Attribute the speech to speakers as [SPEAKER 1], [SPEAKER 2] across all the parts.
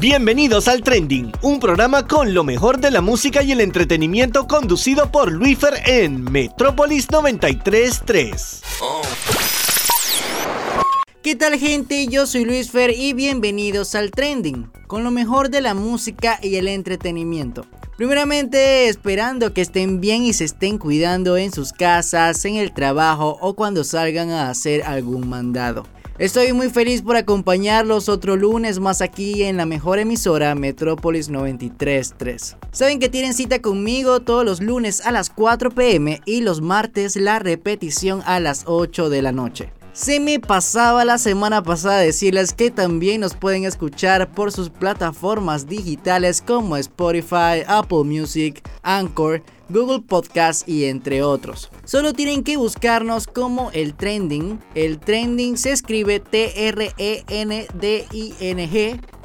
[SPEAKER 1] Bienvenidos al Trending, un programa con lo mejor de la música y el entretenimiento conducido por Luifer en Metrópolis 933.
[SPEAKER 2] ¿Qué tal gente? Yo soy Luis Fer y bienvenidos al Trending, con lo mejor de la música y el entretenimiento. Primeramente, esperando que estén bien y se estén cuidando en sus casas, en el trabajo o cuando salgan a hacer algún mandado. Estoy muy feliz por acompañarlos otro lunes más aquí en la mejor emisora Metrópolis 933. Saben que tienen cita conmigo todos los lunes a las 4 pm y los martes la repetición a las 8 de la noche. Se me pasaba la semana pasada decirles que también nos pueden escuchar por sus plataformas digitales como Spotify, Apple Music, Anchor, Google Podcast y entre otros. Solo tienen que buscarnos como el trending. El trending se escribe T-R-E-N-D-I-N-G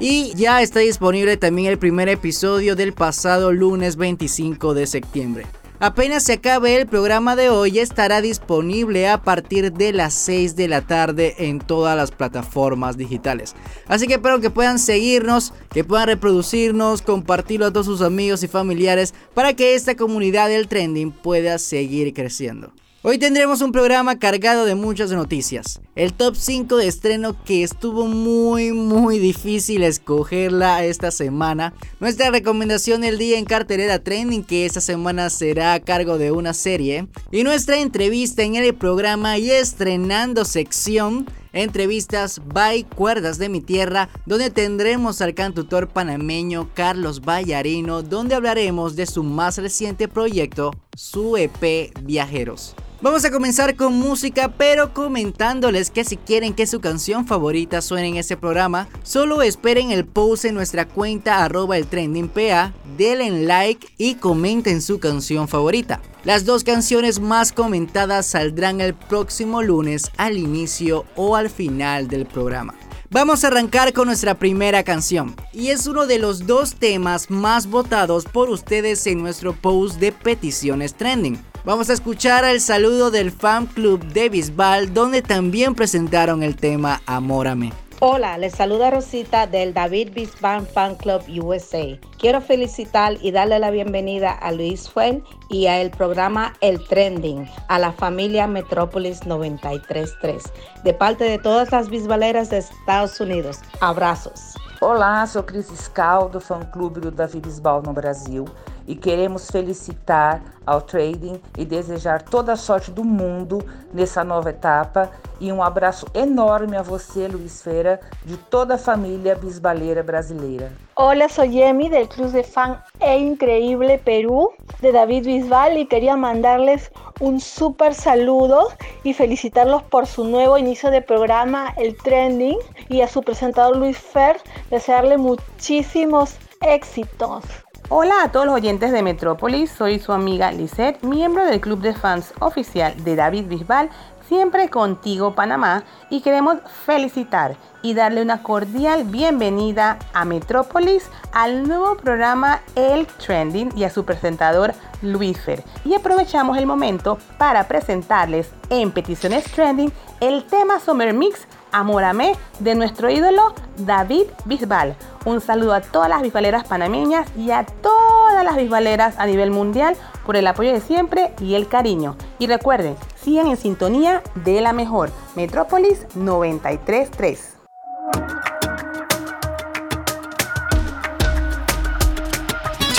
[SPEAKER 2] y ya está disponible también el primer episodio del pasado lunes 25 de septiembre. Apenas se acabe el programa de hoy estará disponible a partir de las 6 de la tarde en todas las plataformas digitales. Así que espero que puedan seguirnos, que puedan reproducirnos, compartirlo a todos sus amigos y familiares para que esta comunidad del trending pueda seguir creciendo. Hoy tendremos un programa cargado de muchas noticias. El top 5 de estreno que estuvo muy muy difícil escogerla esta semana. Nuestra recomendación del día en cartelera trending que esta semana será a cargo de una serie. Y nuestra entrevista en el programa y estrenando sección entrevistas by Cuerdas de mi Tierra, donde tendremos al cantautor panameño Carlos Vallarino, donde hablaremos de su más reciente proyecto, su EP Viajeros. Vamos a comenzar con música, pero comentándoles que si quieren que su canción favorita suene en este programa, solo esperen el post en nuestra cuenta arroba el trending PA, denle like y comenten su canción favorita. Las dos canciones más comentadas saldrán el próximo lunes al inicio o al final del programa. Vamos a arrancar con nuestra primera canción y es uno de los dos temas más votados por ustedes en nuestro post de peticiones trending. Vamos a escuchar el saludo del fan club de Bisbal, donde también presentaron el tema Amórame.
[SPEAKER 3] Hola, les saluda Rosita del David Bisbal Fan Club USA. Quiero felicitar y darle la bienvenida a Luis Fuel y al programa El Trending, a la familia Metrópolis 933, de parte de todas las bisbaleras de Estados Unidos. Abrazos.
[SPEAKER 4] Olá, sou Cris Scal do fã clube do Davi Bisbal no Brasil e queremos felicitar ao trading e desejar toda a sorte do mundo nessa nova etapa e um abraço enorme a você, Luiz Feira, de toda a família bisbaleira brasileira.
[SPEAKER 5] Hola, soy Yemi del Club de Fan E Increíble Perú de David Bisbal y quería mandarles un súper saludo y felicitarlos por su nuevo inicio de programa, El Trending, y a su presentador Luis Fer, desearle muchísimos éxitos.
[SPEAKER 6] Hola a todos los oyentes de Metrópolis, soy su amiga Lisette, miembro del club de fans oficial de David Bisbal, siempre contigo Panamá, y queremos felicitar y darle una cordial bienvenida a Metrópolis al nuevo programa El Trending y a su presentador Luisfer. Y aprovechamos el momento para presentarles en Peticiones Trending el tema Summer Mix Amorame de nuestro ídolo David Bisbal. Un saludo a todas las bisbaleras panameñas y a todas las bisbaleras a nivel mundial por el apoyo de siempre y el cariño. Y recuerden, sigan en sintonía de la mejor Metrópolis 933.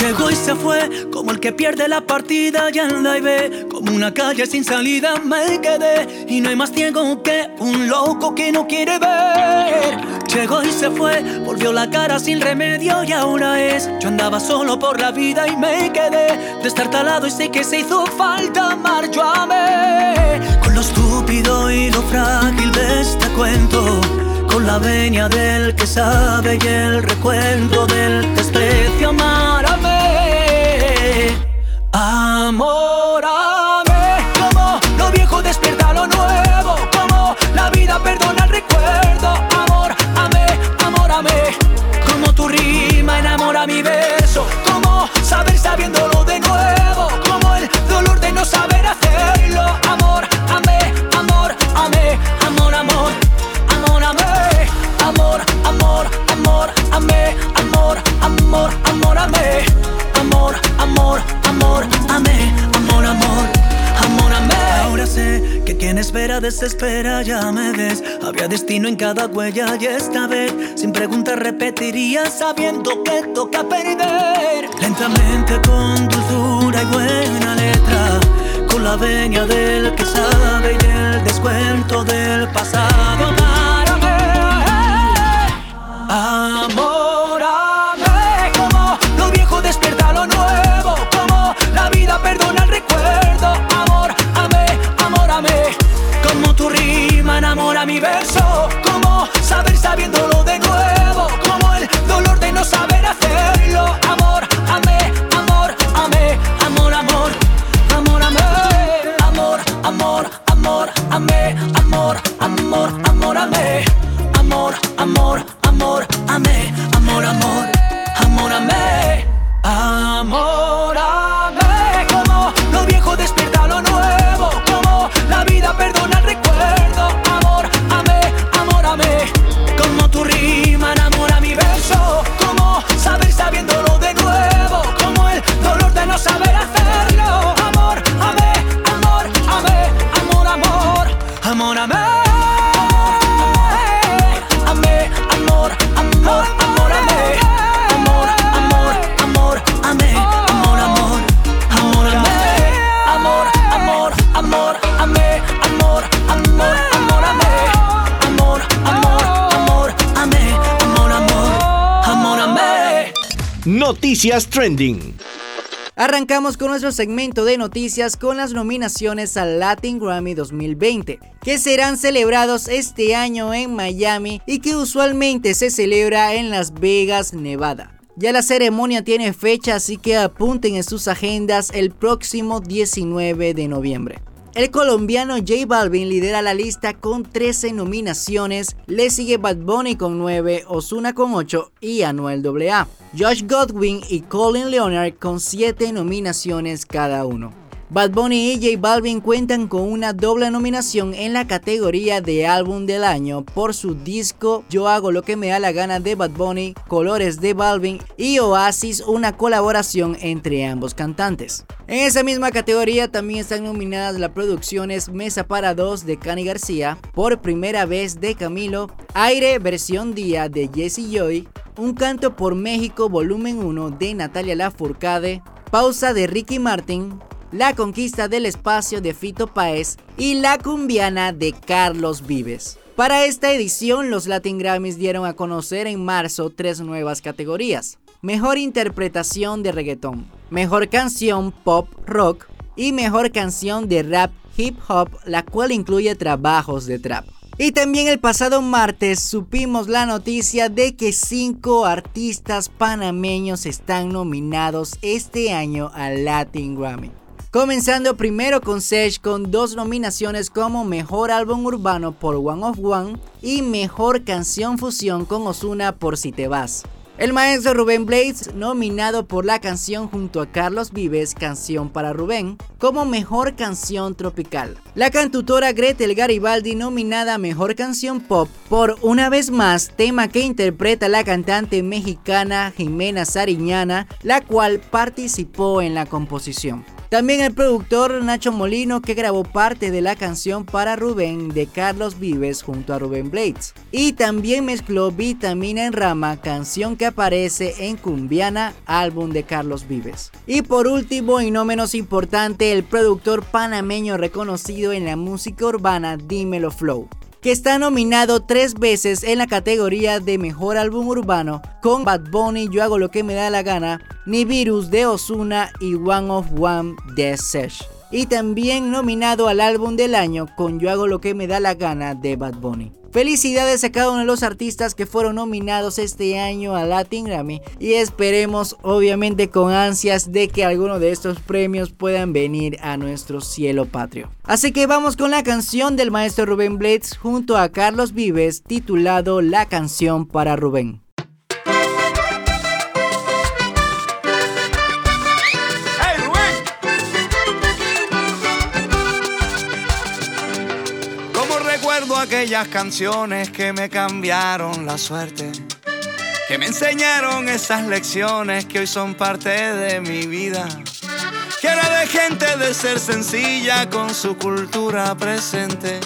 [SPEAKER 7] Llegó y se fue, como el que pierde la partida ya en la ve. Como una calle sin salida me quedé. Y no hay más ciego que un loco que no quiere ver. Llegó y se fue, volvió la cara sin remedio y ahora es. Yo andaba solo por la vida y me quedé destartalado y sé que se hizo falta amar. Yo amé con lo estúpido y lo frágil de este cuento con la venia del que sabe y el recuento del desprecio amárame amórame como lo viejo despierta lo nuevo como la vida perdona el recuerdo. Amor amé amórame como tu rima enamora mi beso como saber sabiéndolo de nuevo amor, amor, amé, amor, amor, amor, amé. Amor, amor, amor, amé, amor, amor, amor, amé. Ahora sé que quien espera desespera, ya me ves. Había destino en cada huella y esta vez, sin preguntas repetiría sabiendo que toca perder. Lentamente con dulzura y buena letra con la veña del que sabe y el descuento del pasado.
[SPEAKER 1] Trending.
[SPEAKER 2] Arrancamos con nuestro segmento de noticias con las nominaciones al Latin Grammy 2020, que serán celebrados este año en Miami y que usualmente se celebra en Las Vegas, Nevada. Ya la ceremonia tiene fecha, así que apunten en sus agendas el próximo 19 de noviembre. El colombiano J Balvin lidera la lista con 13 nominaciones, le sigue Bad Bunny con 9, Osuna con 8 y Anuel AA. Josh Godwin y Colin Leonard con 7 nominaciones cada uno. Bad Bunny y J Balvin cuentan con una doble nominación en la categoría de álbum del año por su disco Yo hago lo que me da la gana de Bad Bunny, Colores de Balvin y Oasis, una colaboración entre ambos cantantes. En esa misma categoría también están nominadas las producciones Mesa para dos de Cani García, Por primera vez de Camilo, Aire versión día de Jesse Joy, Un canto por México volumen 1 de Natalia Lafourcade, Pausa de Ricky Martin, la conquista del espacio de Fito Páez y La cumbiana de Carlos Vives. Para esta edición, los Latin Grammys dieron a conocer en marzo tres nuevas categorías. Mejor interpretación de reggaetón, mejor canción pop rock y mejor canción de rap hip hop, la cual incluye trabajos de trap. Y también el pasado martes supimos la noticia de que cinco artistas panameños están nominados este año al Latin Grammy. Comenzando primero con Sage con dos nominaciones como Mejor Álbum Urbano por One of One y Mejor Canción Fusión con Osuna por Si Te Vas. El maestro Rubén Blades, nominado por la canción junto a Carlos Vives, Canción para Rubén, como Mejor Canción Tropical. La cantautora Gretel Garibaldi, nominada Mejor Canción Pop por Una vez más, tema que interpreta la cantante mexicana Jimena Sariñana, la cual participó en la composición. También el productor Nacho Molino que grabó parte de la canción para Rubén de Carlos Vives junto a Rubén Blades. Y también mezcló Vitamina en Rama, canción que aparece en Cumbiana, álbum de Carlos Vives. Y por último y no menos importante, el productor panameño reconocido en la música urbana Dímelo Flow que está nominado tres veces en la categoría de Mejor Álbum Urbano con Bad Bunny, Yo Hago Lo Que Me Da La Gana, Ni Virus de Osuna y One of One de Sesh. Y también nominado al álbum del año con Yo Hago Lo Que Me Da La Gana de Bad Bunny. Felicidades a cada uno de los artistas que fueron nominados este año a Latin Grammy y esperemos obviamente con ansias de que alguno de estos premios puedan venir a nuestro cielo patrio. Así que vamos con la canción del maestro Rubén Blades junto a Carlos Vives titulado La canción para Rubén.
[SPEAKER 8] Aquellas canciones que me cambiaron la suerte, que me enseñaron esas lecciones que hoy son parte de mi vida. Que era de gente de ser sencilla con su cultura presente.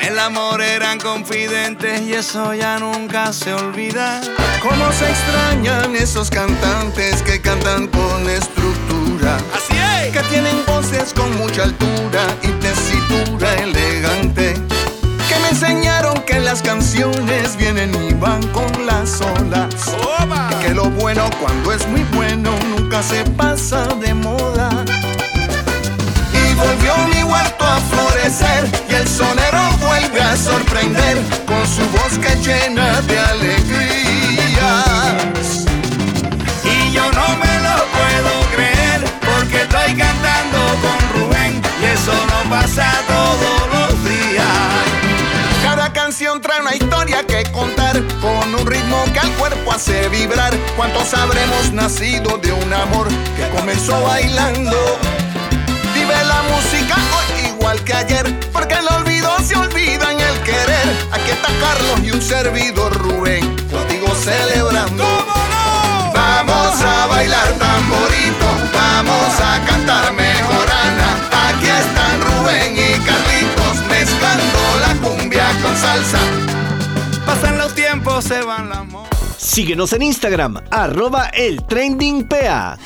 [SPEAKER 8] el amor eran confidentes y eso ya nunca se olvida. Cómo se extrañan esos cantantes que cantan con estructura. Así es. Que tienen voces con mucha altura y tesitura elegante. Enseñaron que las canciones vienen y van con las olas. Y que lo bueno cuando es muy bueno nunca se pasa de moda volvió mi huerto a florecer y el sonero vuelve a sorprender con su voz que llena de alegrías. Y yo no me lo puedo creer porque estoy cantando con Rubén y eso no pasa días. Cada trae una historia que contar con un ritmo que al cuerpo hace vibrar. ¿Cuántos habremos nacido de un amor que comenzó bailando? la música hoy igual que ayer, porque el olvido se olvida en el querer. Aquí está Carlos y un servidor Rubén, contigo celebrando. Vamos a bailar tamborito, vamos a cantar mejorana. Aquí están Rubén y salsa. Pasan los tiempos, se van las
[SPEAKER 1] Síguenos en Instagram, arroba el trending PA.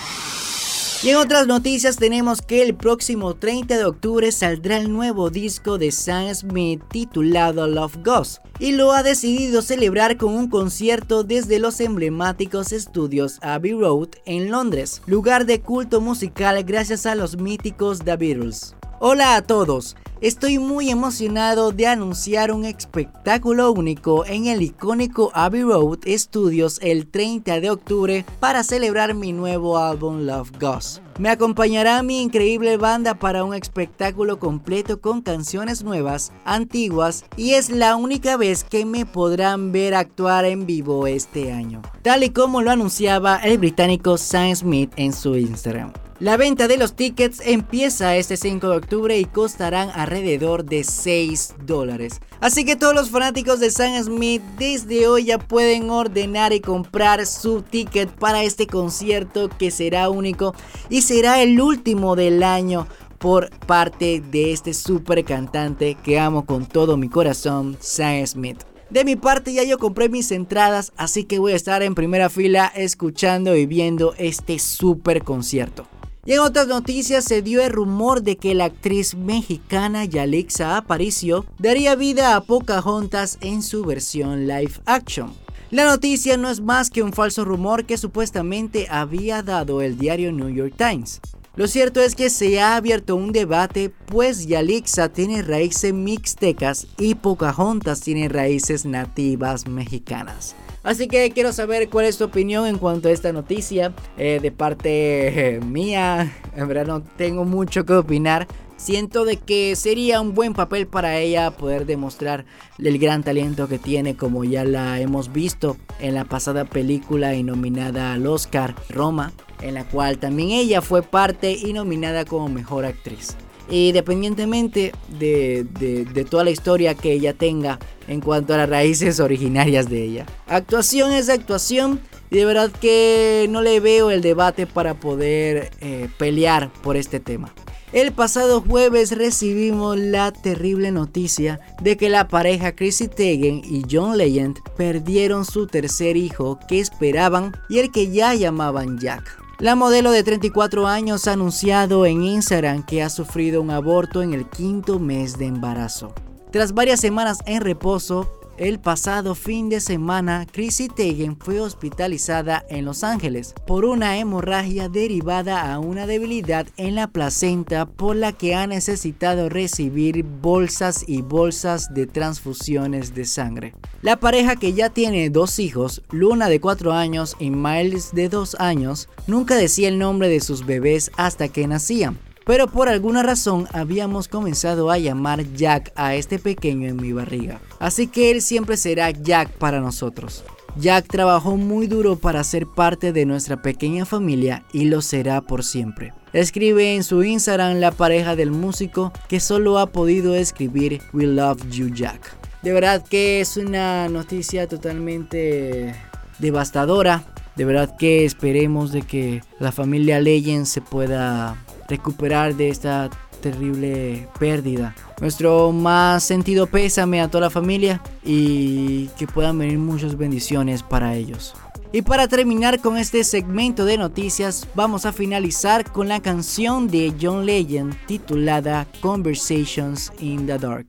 [SPEAKER 2] Y en otras noticias tenemos que el próximo 30 de octubre saldrá el nuevo disco de Sam Smith titulado Love Ghost y lo ha decidido celebrar con un concierto desde los emblemáticos estudios Abbey Road en Londres, lugar de culto musical gracias a los míticos The Beatles. Hola a todos, estoy muy emocionado de anunciar un espectáculo único en el icónico Abbey Road Studios el 30 de octubre para celebrar mi nuevo álbum Love Ghost. Me acompañará mi increíble banda para un espectáculo completo con canciones nuevas, antiguas y es la única vez que me podrán ver actuar en vivo este año, tal y como lo anunciaba el británico Sam Smith en su Instagram. La venta de los tickets empieza este 5 de octubre y costarán alrededor de 6 dólares. Así que todos los fanáticos de Sam Smith desde hoy ya pueden ordenar y comprar su ticket para este concierto que será único y será el último del año por parte de este super cantante que amo con todo mi corazón, Sam Smith. De mi parte ya yo compré mis entradas, así que voy a estar en primera fila escuchando y viendo este super concierto. Y en otras noticias se dio el rumor de que la actriz mexicana Yalixa Aparicio daría vida a Pocahontas en su versión live action. La noticia no es más que un falso rumor que supuestamente había dado el diario New York Times. Lo cierto es que se ha abierto un debate, pues Yalixa tiene raíces mixtecas y Pocahontas tiene raíces nativas mexicanas. Así que quiero saber cuál es tu opinión en cuanto a esta noticia. Eh, de parte eh, mía, en verdad no tengo mucho que opinar. Siento de que sería un buen papel para ella poder demostrar el gran talento que tiene como ya la hemos visto en la pasada película y nominada al Oscar Roma, en la cual también ella fue parte y nominada como mejor actriz. Independientemente de, de, toda la historia que ella tenga en cuanto a las raíces originarias de ella. Actuación es actuación y de verdad que no le veo el debate para poder eh, pelear por este tema. El pasado jueves recibimos la terrible noticia de que la pareja Chrissy Teigen y John Legend perdieron su tercer hijo que esperaban y el que ya llamaban Jack. La modelo de 34 años ha anunciado en Instagram que ha sufrido un aborto en el quinto mes de embarazo. Tras varias semanas en reposo, el pasado fin de semana, Chrissy Teigen fue hospitalizada en Los Ángeles por una hemorragia derivada a una debilidad en la placenta por la que ha necesitado recibir bolsas y bolsas de transfusiones de sangre. La pareja que ya tiene dos hijos, Luna de 4 años y Miles de 2 años, nunca decía el nombre de sus bebés hasta que nacían pero por alguna razón habíamos comenzado a llamar Jack a este pequeño en mi barriga. Así que él siempre será Jack para nosotros. Jack trabajó muy duro para ser parte de nuestra pequeña familia y lo será por siempre. Escribe en su Instagram la pareja del músico que solo ha podido escribir We Love You Jack. De verdad que es una noticia totalmente devastadora. De verdad que esperemos de que la familia Legend se pueda recuperar de esta terrible pérdida. Nuestro más sentido pésame a toda la familia y que puedan venir muchas bendiciones para ellos. Y para terminar con este segmento de noticias, vamos a finalizar con la canción de John Legend titulada Conversations in the Dark.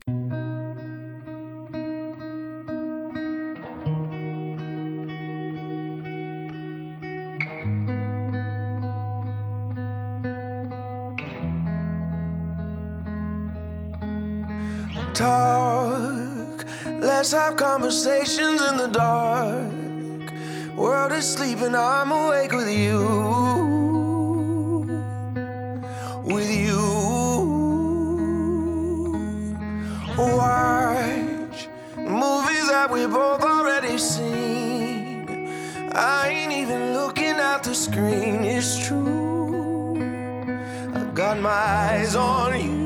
[SPEAKER 9] Talk, let's have conversations in the dark. World is sleeping, I'm awake with you. With you. Watch movies that we both already seen. I ain't even looking at the screen, it's true. I've got my eyes on you.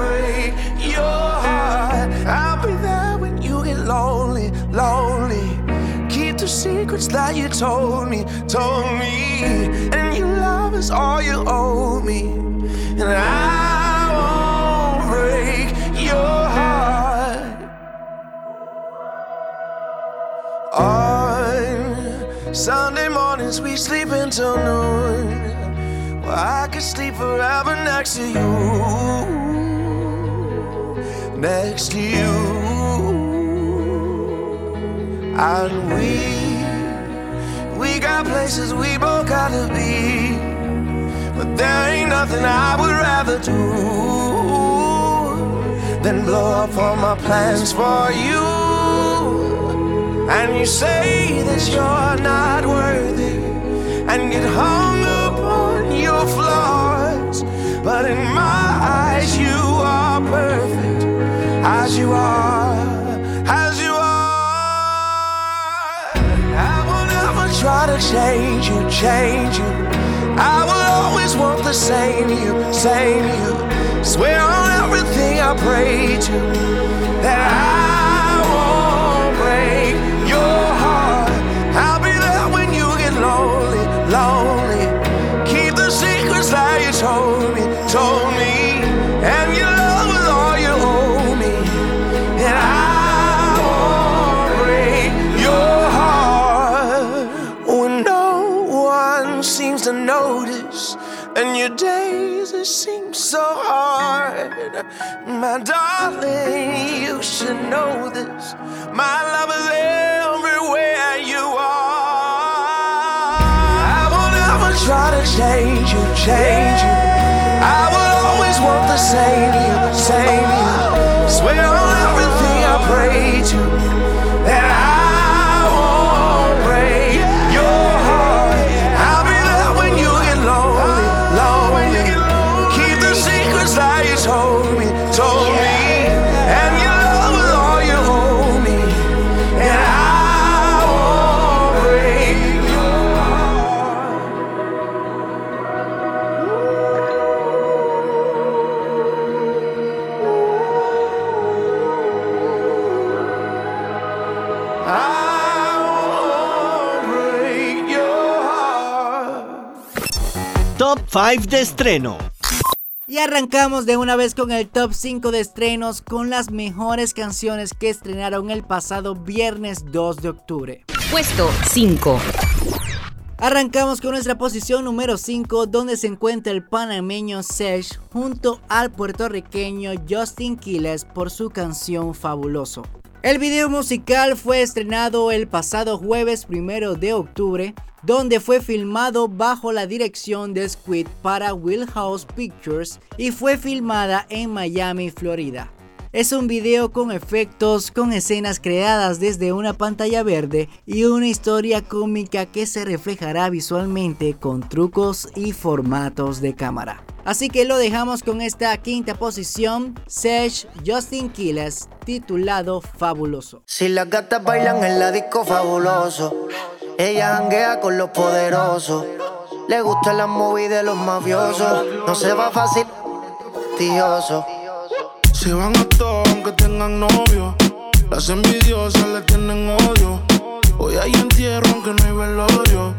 [SPEAKER 9] break your heart. I'll be there when you get lonely, lonely. Keep the secrets that you told me, told me. And your love is all you owe me. And I won't break your heart. On Sunday mornings, we sleep until noon. I could sleep forever next to you. Next to you. And we, we got places we both gotta be. But there ain't nothing I would rather do than blow up all my plans for you. And you say that you're not worthy and get hung up on your flaws. But in my eyes, you are perfect as you are, as you are. I will never try to change you, change you. I will always want the same you, same you. Swear on everything I pray to that I won't break your heart. I'll be there when you get lonely, lonely. Keep the secrets that you told me, one seems to notice. And your days it seems so hard. My darling, you should know this. My love is everywhere you are. I will never try to change you, change you. I will always want the same you, same
[SPEAKER 1] 5 de estreno.
[SPEAKER 2] Y arrancamos de una vez con el top 5 de estrenos con las mejores canciones que estrenaron el pasado viernes 2 de octubre.
[SPEAKER 10] Puesto 5.
[SPEAKER 2] Arrancamos con nuestra posición número 5 donde se encuentra el panameño Sesh junto al puertorriqueño Justin Quiles por su canción Fabuloso. El video musical fue estrenado el pasado jueves 1 de octubre donde fue filmado bajo la dirección de Squid para Wheelhouse Pictures y fue filmada en Miami, Florida. Es un video con efectos, con escenas creadas desde una pantalla verde y una historia cómica que se reflejará visualmente con trucos y formatos de cámara. Así que lo dejamos con esta quinta posición, Sage Justin Quiles, titulado Fabuloso.
[SPEAKER 10] Si las gatas bailan en la disco fabuloso, ella janguea con los poderosos. Le gusta la movie de los mafiosos, no se va fácil.
[SPEAKER 11] Se van a todos aunque tengan novio. Las envidiosas le tienen odio. Hoy hay entierro aunque no hay velorio.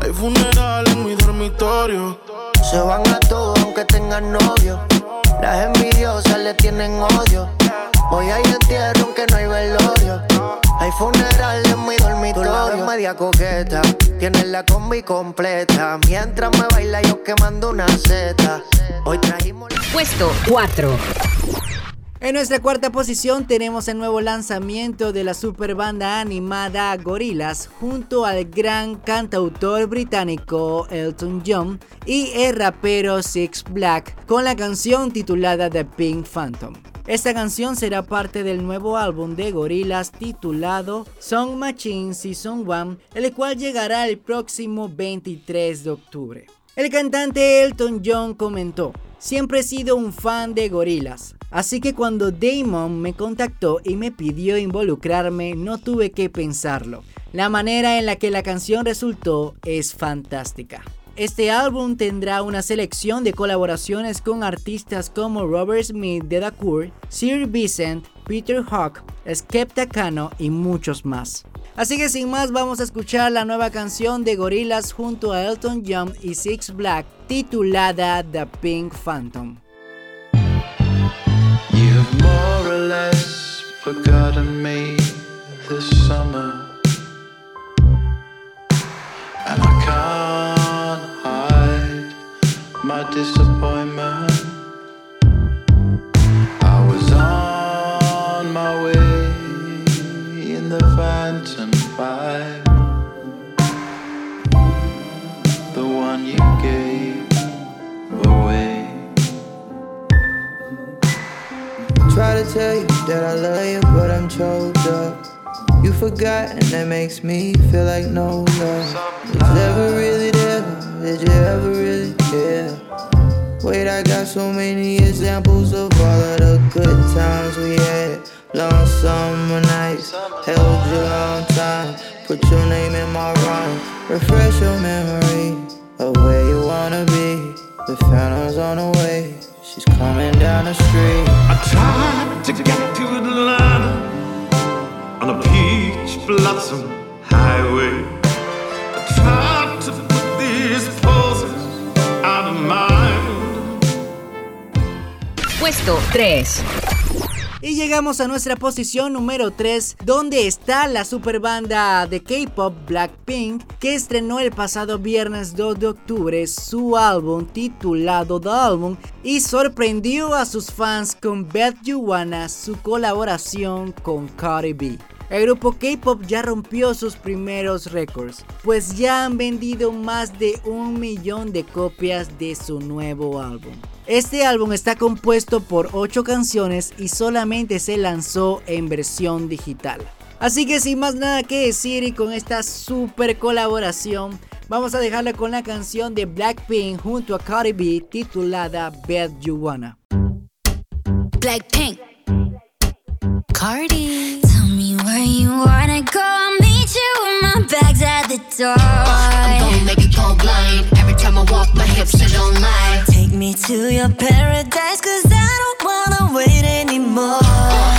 [SPEAKER 11] Hay funeral en mi dormitorio.
[SPEAKER 10] Se van a todos aunque tengan novio. Las envidiosas le tienen odio. Hoy hay entierro aunque no hay velorio. Hay funeral en mi dormitorio. Tú media coqueta. Tienes la combi completa. Mientras me baila yo quemando una seta. Hoy trajimos...
[SPEAKER 12] Puesto 4.
[SPEAKER 2] En nuestra cuarta posición tenemos el nuevo lanzamiento de la super banda animada Gorillaz junto al gran cantautor británico Elton John y el rapero Six Black con la canción titulada The Pink Phantom. Esta canción será parte del nuevo álbum de Gorillaz titulado Song Machine Season 1, el cual llegará el próximo 23 de octubre. El cantante Elton John comentó, siempre he sido un fan de Gorillaz, así que cuando Damon me contactó y me pidió involucrarme no tuve que pensarlo. La manera en la que la canción resultó es fantástica. Este álbum tendrá una selección de colaboraciones con artistas como Robert Smith de Cure, Sir Vincent, Peter Hawk, Skepta Kano y muchos más. Así que sin más vamos a escuchar la nueva canción de Gorillaz junto a Elton John y Six Black titulada The Pink Phantom.
[SPEAKER 13] Less forgotten me this summer. And I can't hide my disappointment.
[SPEAKER 14] To tell you that I love you, but I'm choked up. You forgot, and that makes me feel like no love. Was never really there? Did you ever really care? Wait, I got so many examples of all of the good times we had. Long summer nights, held you long time. Put your name in my rhyme. Refresh your memory of where you wanna be. The phantom's on the way. She's coming down the street.
[SPEAKER 15] I tried to get to Atlanta on a peach blossom highway. I tried to put these poses out of mind.
[SPEAKER 12] Puesto 3.
[SPEAKER 2] Y llegamos a nuestra posición número 3, donde está la super banda de K-pop Blackpink, que estrenó el pasado viernes 2 de octubre su álbum titulado The Album y sorprendió a sus fans con Bet You Wanna, su colaboración con Cardi B. El grupo K-Pop ya rompió sus primeros récords, pues ya han vendido más de un millón de copias de su nuevo álbum. Este álbum está compuesto por 8 canciones y solamente se lanzó en versión digital. Así que sin más nada que decir y con esta super colaboración, vamos a dejarla con la canción de Blackpink junto a Cardi B titulada Bet You Wanna.
[SPEAKER 16] Blackpink. Cardi. Tell me where you wanna go. I'll meet you with my bags at the door.
[SPEAKER 17] I'm gonna make it go blind. Every time I walk, my hips don't lie.
[SPEAKER 16] Me to your paradise, cause I don't wanna wait anymore.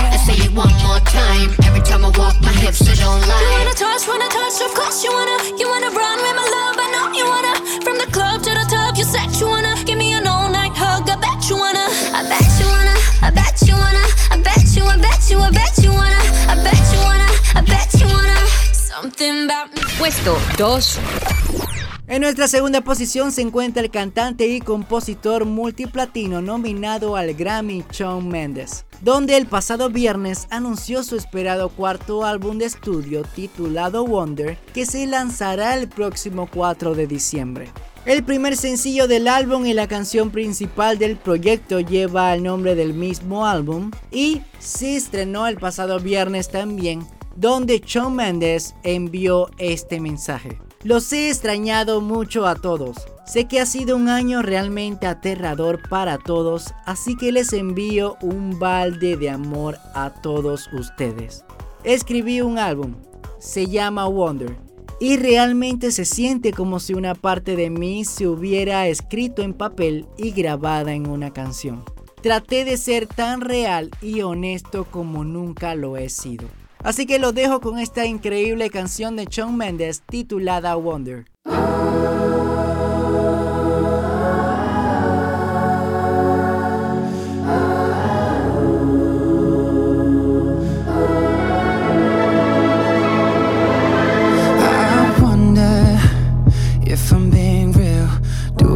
[SPEAKER 17] Let's say it one more time. Every time I walk, my hips they don't lie.
[SPEAKER 16] You wanna touch, wanna touch, of course you wanna. You wanna run with my love, I know you wanna. From the club to the top, you said you wanna. Give me an all night hug, I bet you wanna. I bet you wanna, I bet you wanna. I bet you, I bet you, I bet you wanna. I bet you wanna, I bet you wanna. Something about me.
[SPEAKER 12] Puesto 2.
[SPEAKER 2] En nuestra segunda posición se encuentra el cantante y compositor multiplatino nominado al Grammy Shawn Mendes, donde el pasado viernes anunció su esperado cuarto álbum de estudio titulado Wonder, que se lanzará el próximo 4 de diciembre. El primer sencillo del álbum y la canción principal del proyecto lleva el nombre del mismo álbum y se estrenó el pasado viernes también, donde Shawn Mendes envió este mensaje. Los he extrañado mucho a todos. Sé que ha sido un año realmente aterrador para todos, así que les envío un balde de amor a todos ustedes. Escribí un álbum, se llama Wonder, y realmente se siente como si una parte de mí se hubiera escrito en papel y grabada en una canción. Traté de ser tan real y honesto como nunca lo he sido. Así que lo dejo con esta increíble canción de Shawn Mendes titulada Wonder.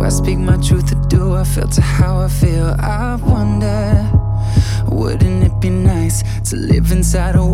[SPEAKER 14] I speak my truth do I filter how I feel? I wonder, wouldn't it be nice to live inside a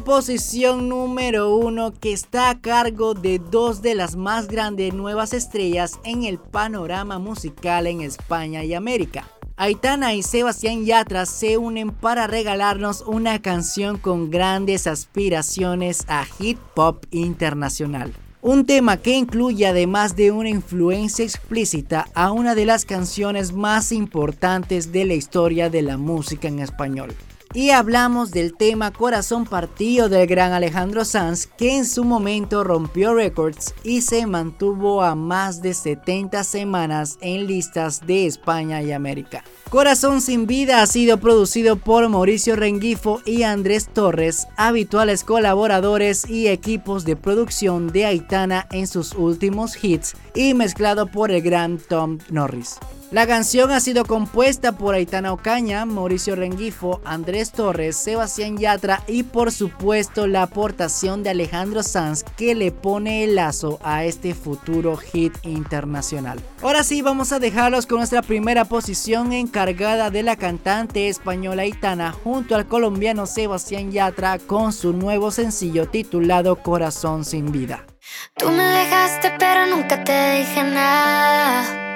[SPEAKER 2] posición número uno que está a cargo de dos de las más grandes nuevas estrellas en el panorama musical en España y América. Aitana y Sebastián Yatra se unen para regalarnos una canción con grandes aspiraciones a hip hop internacional. Un tema que incluye además de una influencia explícita a una de las canciones más importantes de la historia de la música en español. Y hablamos del tema Corazón Partido del gran Alejandro Sanz, que en su momento rompió récords y se mantuvo a más de 70 semanas en listas de España y América. Corazón sin vida ha sido producido por Mauricio Rengifo y Andrés Torres, habituales colaboradores y equipos de producción de Aitana en sus últimos hits, y mezclado por el gran Tom Norris. La canción ha sido compuesta por Aitana Ocaña, Mauricio Rengifo, Andrés Torres, Sebastián Yatra y por supuesto la aportación de Alejandro Sanz que le pone el lazo a este futuro hit internacional. Ahora sí vamos a dejarlos con nuestra primera posición encargada de la cantante española Aitana junto al colombiano Sebastián Yatra con su nuevo sencillo titulado Corazón sin vida.
[SPEAKER 16] Tú me dejaste pero nunca te dije nada.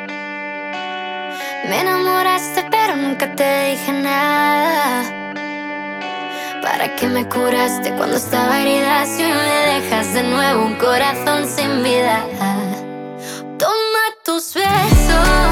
[SPEAKER 16] Me enamoraste pero nunca te dije nada. ¿Para qué me curaste cuando estaba herida si me dejas de nuevo un corazón sin vida? Toma tus besos,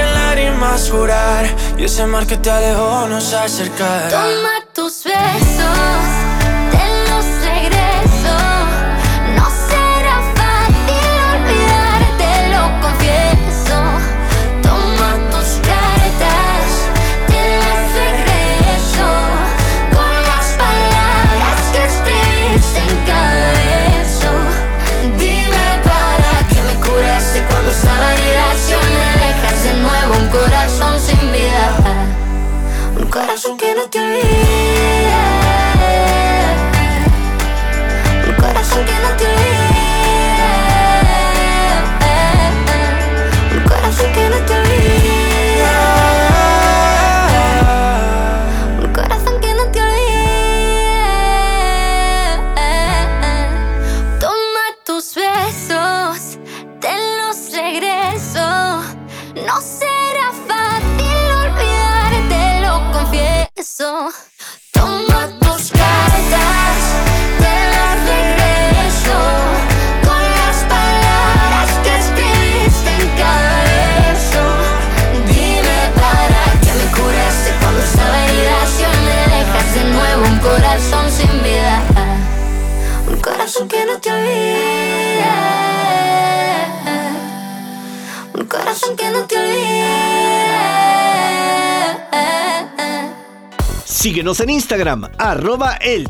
[SPEAKER 9] lágrimas jurar. Y ese mar que te alejó nos acercará.
[SPEAKER 16] Toma tus besos,
[SPEAKER 1] Síguenos en Instagram, arroba el.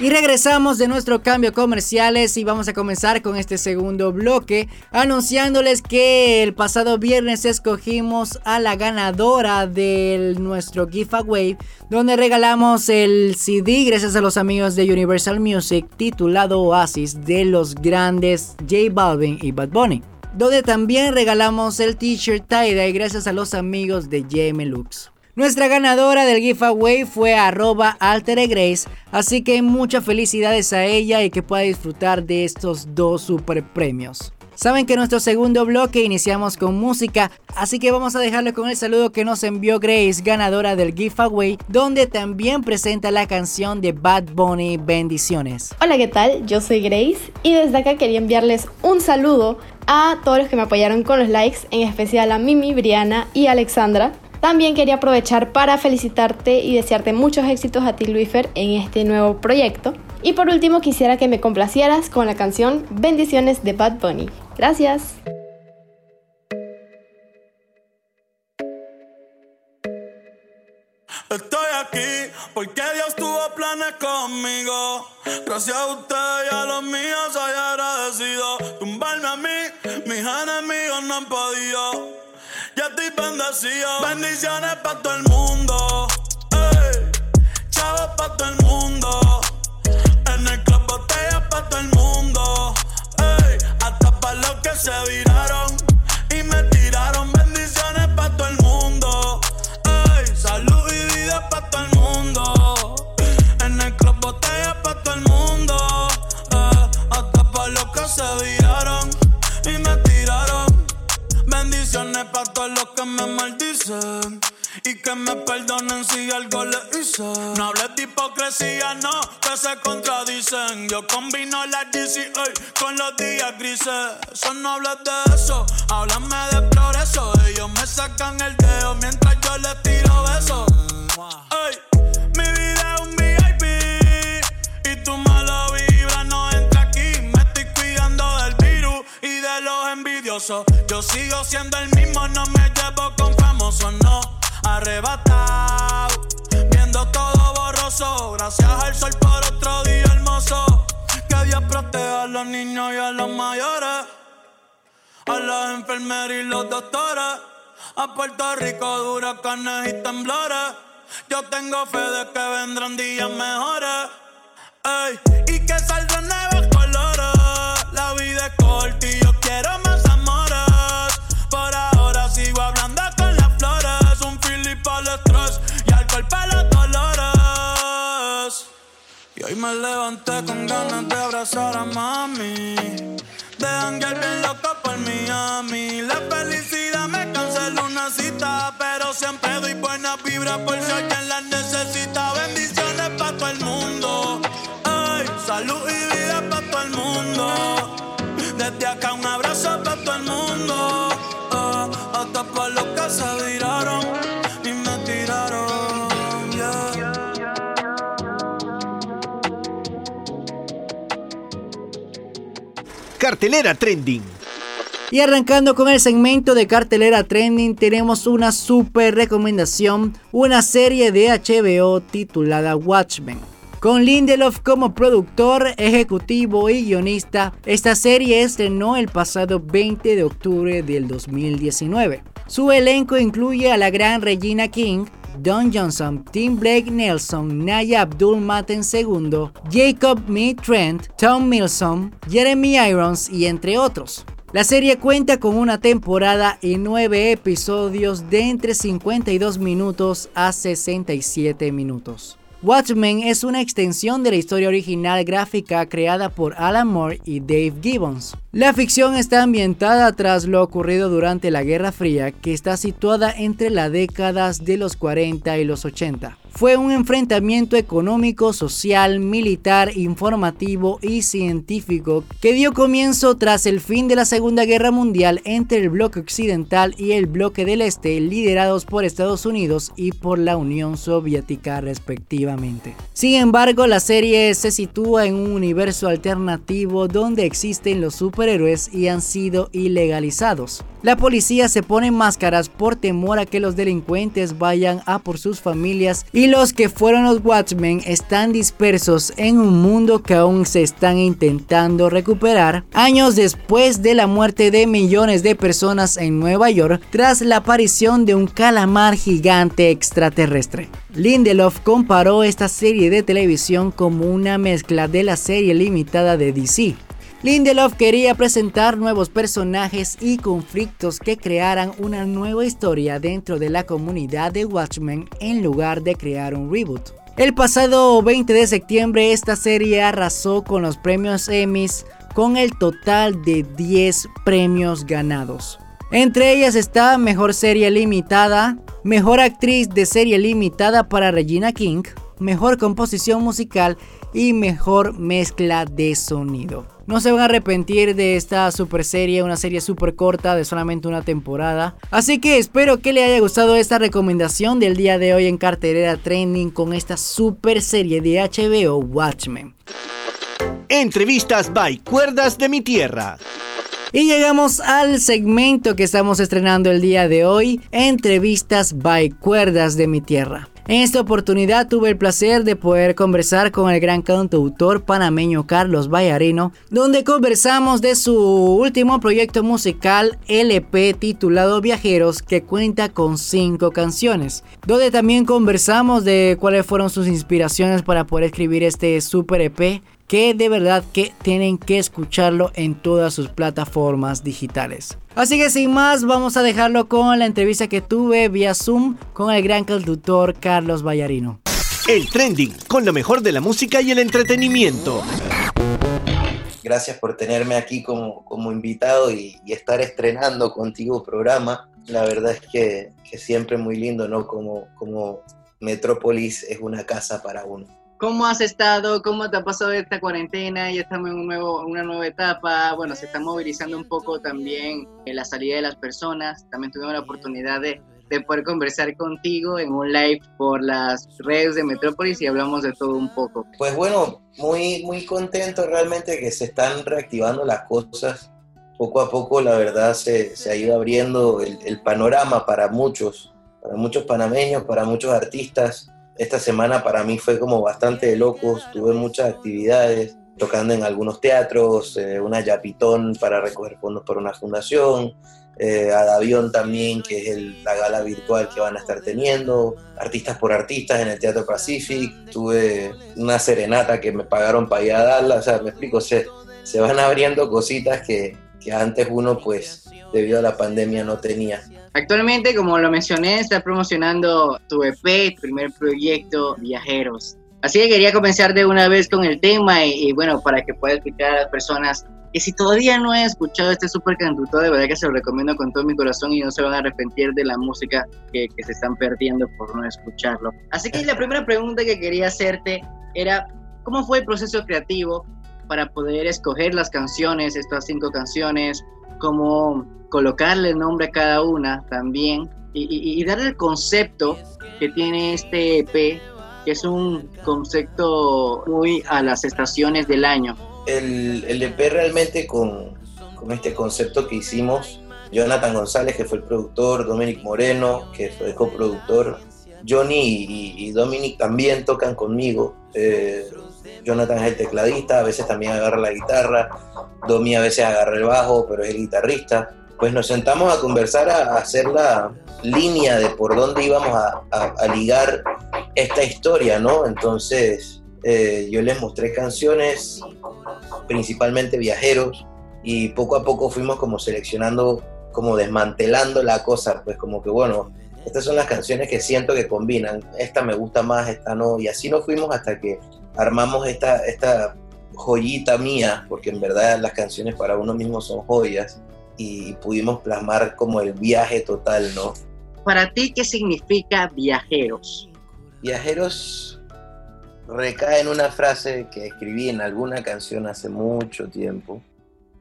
[SPEAKER 2] Y regresamos de nuestro cambio comerciales y vamos a comenzar con este segundo bloque anunciándoles que el pasado viernes escogimos a la ganadora de nuestro giveaway donde regalamos el CD gracias a los amigos de Universal Music titulado Oasis de los grandes J Balvin y Bad Bunny. Donde también regalamos el t-shirt tie gracias a los amigos de JM Lux. Nuestra ganadora del giveaway fue arroba alteregrace, así que muchas felicidades a ella y que pueda disfrutar de estos dos super premios. Saben que nuestro segundo bloque iniciamos con música, así que vamos a dejarle con el saludo que nos envió Grace, ganadora del giveaway, donde también presenta la canción de Bad Bunny Bendiciones.
[SPEAKER 18] Hola, ¿qué tal? Yo soy Grace y desde acá quería enviarles un saludo a todos los que me apoyaron con los likes, en especial a Mimi, Briana y Alexandra. También quería aprovechar para felicitarte y desearte muchos éxitos a ti, Luifer, en este nuevo proyecto. Y por último, quisiera que me complacieras con la canción Bendiciones de Bad Bunny. Gracias.
[SPEAKER 19] Estoy aquí porque Dios tuvo planes conmigo. Gracias a usted y a los míos soy agradecido. Tumbarme a mí, mis enemigos no han podido. Bendiciones para todo el mundo. Chavos para todo el mundo. En el club botellas para todo el mundo. Hasta para los que se viraron y me tiraron. Bendiciones para todo el mundo. Salud y vida para todo el mundo. En el club botellas para todo el mundo. Hasta para los que se viraron. Bendiciones para todos los que me maldicen. Y que me perdonen si algo le hice. No hables de hipocresía, no, que se contradicen. Yo combino la DCA con los días grises. Eso no hablas de eso, háblame de progreso. Ellos me sacan el dedo mientras yo les tiro besos. Ey, mi vida es un VIP. Y tu mala Yo sigo siendo el mismo, no me llevo con famosos, no. Arrebatado, viendo todo borroso. Gracias al sol por otro día hermoso. Que Dios proteja a los niños y a los mayores. A las enfermeras y los doctores. A Puerto Rico, huracanes y temblores. Yo tengo fe de que vendrán días mejores. Ey, y que saldrán nuevos colores. La vida es corta y hoy me levanté con ganas de abrazar a mami. De hangar bien loco por Miami. La felicidad me canceló una cita. Pero siempre doy buena vibra por si alguien la necesita. Bendiciones para todo el mundo. Ay, salud y vida para todo el mundo. Desde acá
[SPEAKER 1] Cartelera Trending.
[SPEAKER 2] Y arrancando con el segmento de cartelera trending, tenemos una super recomendación, una serie de HBO titulada Watchmen. Con Lindelof como productor, ejecutivo y guionista, esta serie estrenó el pasado 20 de octubre del 2019. Su elenco incluye a la gran Regina King, Don Johnson, Tim Blake Nelson, Naya Abdul Maten II, Jacob Mead Trent, Tom Milson, Jeremy Irons y entre otros. La serie cuenta con una temporada y 9 episodios de entre 52 minutos a 67 minutos. Watchmen es una extensión de la historia original gráfica creada por Alan Moore y Dave Gibbons. La ficción está ambientada tras lo ocurrido durante la Guerra Fría, que está situada entre las décadas de los 40 y los 80. Fue un enfrentamiento económico, social, militar, informativo y científico que dio comienzo tras el fin de la Segunda Guerra Mundial entre el bloque occidental y el bloque del este, liderados por Estados Unidos y por la Unión Soviética respectivamente. Sin embargo, la serie se sitúa en un universo alternativo donde existen los super superhéroes y han sido ilegalizados. La policía se pone máscaras por temor a que los delincuentes vayan a por sus familias y los que fueron los Watchmen están dispersos en un mundo que aún se están intentando recuperar años después de la muerte de millones de personas en Nueva York tras la aparición de un calamar gigante extraterrestre. Lindelof comparó esta serie de televisión como una mezcla de la serie limitada de DC. Lindelof quería presentar nuevos personajes y conflictos que crearan una nueva historia dentro de la comunidad de Watchmen en lugar de crear un reboot. El pasado 20 de septiembre esta serie arrasó con los premios Emmys con el total de 10 premios ganados. Entre ellas está Mejor Serie Limitada, Mejor Actriz de Serie Limitada para Regina King, Mejor Composición Musical y Mejor Mezcla de Sonido. No se van a arrepentir de esta super serie, una serie super corta de solamente una temporada. Así que espero que le haya gustado esta recomendación del día de hoy en Carterera Trending con esta super serie de HBO Watchmen.
[SPEAKER 1] Entrevistas by Cuerdas de mi Tierra.
[SPEAKER 2] Y llegamos al segmento que estamos estrenando el día de hoy, entrevistas by Cuerdas de mi Tierra. En esta oportunidad tuve el placer de poder conversar con el gran cantautor panameño Carlos Vallarino, donde conversamos de su último proyecto musical LP titulado Viajeros, que cuenta con cinco canciones, donde también conversamos de cuáles fueron sus inspiraciones para poder escribir este super EP que de verdad que tienen que escucharlo en todas sus plataformas digitales. Así que sin más, vamos a dejarlo con la entrevista que tuve vía Zoom con el gran cantautor Carlos Vallarino.
[SPEAKER 1] El trending, con lo mejor de la música y el entretenimiento.
[SPEAKER 20] Gracias por tenerme aquí como, como invitado y, y estar estrenando contigo programa. La verdad es que, que siempre muy lindo, ¿no? Como, como Metrópolis es una casa para uno.
[SPEAKER 2] ¿Cómo has estado? ¿Cómo te ha pasado esta cuarentena? Ya estamos en un nuevo, una nueva etapa. Bueno, se está movilizando un poco también la salida de las personas. También tuvimos la oportunidad de, de poder conversar contigo en un live por las redes de Metrópolis y hablamos de todo un poco.
[SPEAKER 20] Pues bueno, muy, muy contento realmente que se están reactivando las cosas. Poco a poco, la verdad, se, se ha ido abriendo el, el panorama para muchos, para muchos panameños, para muchos artistas esta semana para mí fue como bastante de locos, tuve muchas actividades, tocando en algunos teatros, eh, una yapitón para recoger fondos para una fundación, eh, Adavión también, que es el, la gala virtual que van a estar teniendo, artistas por artistas en el Teatro Pacific, tuve una serenata que me pagaron para ir a darla, o sea, me explico, se, se van abriendo cositas que, que antes uno pues debido a la pandemia no tenía.
[SPEAKER 2] Actualmente, como lo mencioné, está promocionando tu EP, primer proyecto, Viajeros. Así que quería comenzar de una vez con el tema y, bueno, para que pueda explicar a las personas que si todavía no he escuchado este super cantautor, de verdad que se lo recomiendo con todo mi corazón y no se van a arrepentir de la música que se están perdiendo por no escucharlo. Así que la primera pregunta que quería hacerte era, ¿cómo fue el proceso creativo para poder escoger las canciones, estas cinco canciones? ¿Cómo colocarle nombre a cada una también y, darle el concepto que tiene este EP, que es un concepto muy a las estaciones del año.
[SPEAKER 20] El, el EP realmente con, con este concepto que hicimos, Jonathan González, que fue el productor, Dominic Moreno, que fue el coproductor, Johnny y, y Dominic también tocan conmigo. Eh, Jonathan es el tecladista, a veces también agarra la guitarra, Domi a veces agarra el bajo, pero es guitarrista. Pues nos sentamos a conversar, a, hacer la línea de por dónde íbamos a, ligar esta historia, ¿no? Entonces eh, yo les mostré canciones, principalmente viajeros, y poco a poco fuimos como seleccionando, como desmantelando la cosa, pues como que bueno, estas son las canciones que siento que combinan, esta me gusta más, esta no, y así nos fuimos hasta que armamos esta, esta joyita mía, porque en verdad las canciones para uno mismo son joyas, y pudimos plasmar como el viaje total, ¿no?
[SPEAKER 2] Para ti, ¿qué significa viajeros?
[SPEAKER 20] Viajeros recae en una frase que escribí en alguna canción hace mucho tiempo,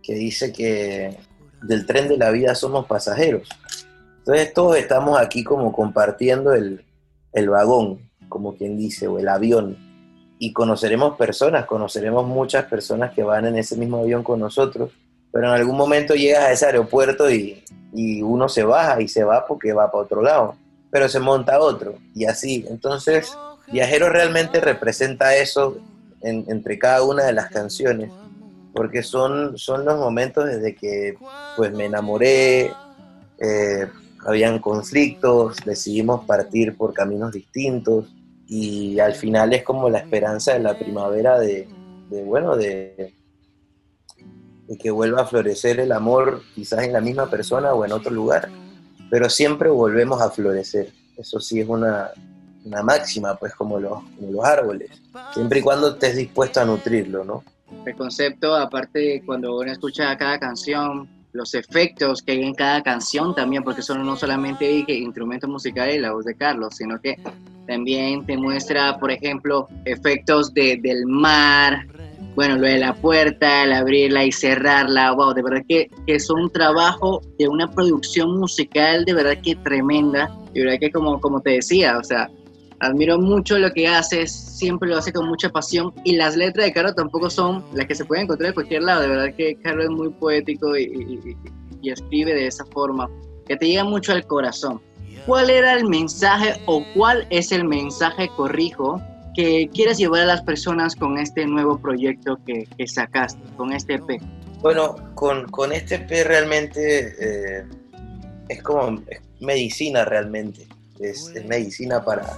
[SPEAKER 20] que dice que del tren de la vida somos pasajeros. Entonces todos estamos aquí como compartiendo el, el vagón, como quien dice, o el avión. Y conoceremos personas, conoceremos muchas personas que van en ese mismo avión con nosotros pero en algún momento llegas a ese aeropuerto y, y uno se baja y se va porque va para otro lado, pero se monta otro y así. Entonces, Viajero realmente representa eso en- entre cada una de las canciones, porque son, son los momentos desde que pues me enamoré, eh, habían conflictos, decidimos partir por caminos distintos y al final es como la esperanza de la primavera de, de, bueno, de, de que vuelva a florecer el amor quizás en la misma persona o en otro lugar, pero siempre volvemos a florecer. Eso sí es una, una máxima, pues como los, los árboles, siempre y cuando estés dispuesto a nutrirlo, ¿no?
[SPEAKER 21] El concepto, aparte cuando uno escucha cada canción, los efectos que hay en cada canción también, porque son no solamente dije, instrumentos musicales y la voz de Carlos, sino que también te muestra, por ejemplo, efectos de, del mar, bueno, lo de la puerta, el abrirla y cerrarla, wow, de verdad que, que es un trabajo de una producción musical de verdad que tremenda, de verdad que como, como te decía, o sea, admiro mucho lo que haces, siempre lo hace con mucha pasión y las letras de Carlos tampoco son las que se pueden encontrar en cualquier lado, de verdad que Carlos es muy poético y, y- y- escribe de esa forma, que te llega mucho al corazón. ¿Cuál era el mensaje o cuál es el mensaje, corrijo, que quieres llevar a las personas con este nuevo proyecto que, que sacaste, con este EP?
[SPEAKER 20] Bueno, con, con este P realmente eh, es como medicina realmente, es, es medicina para,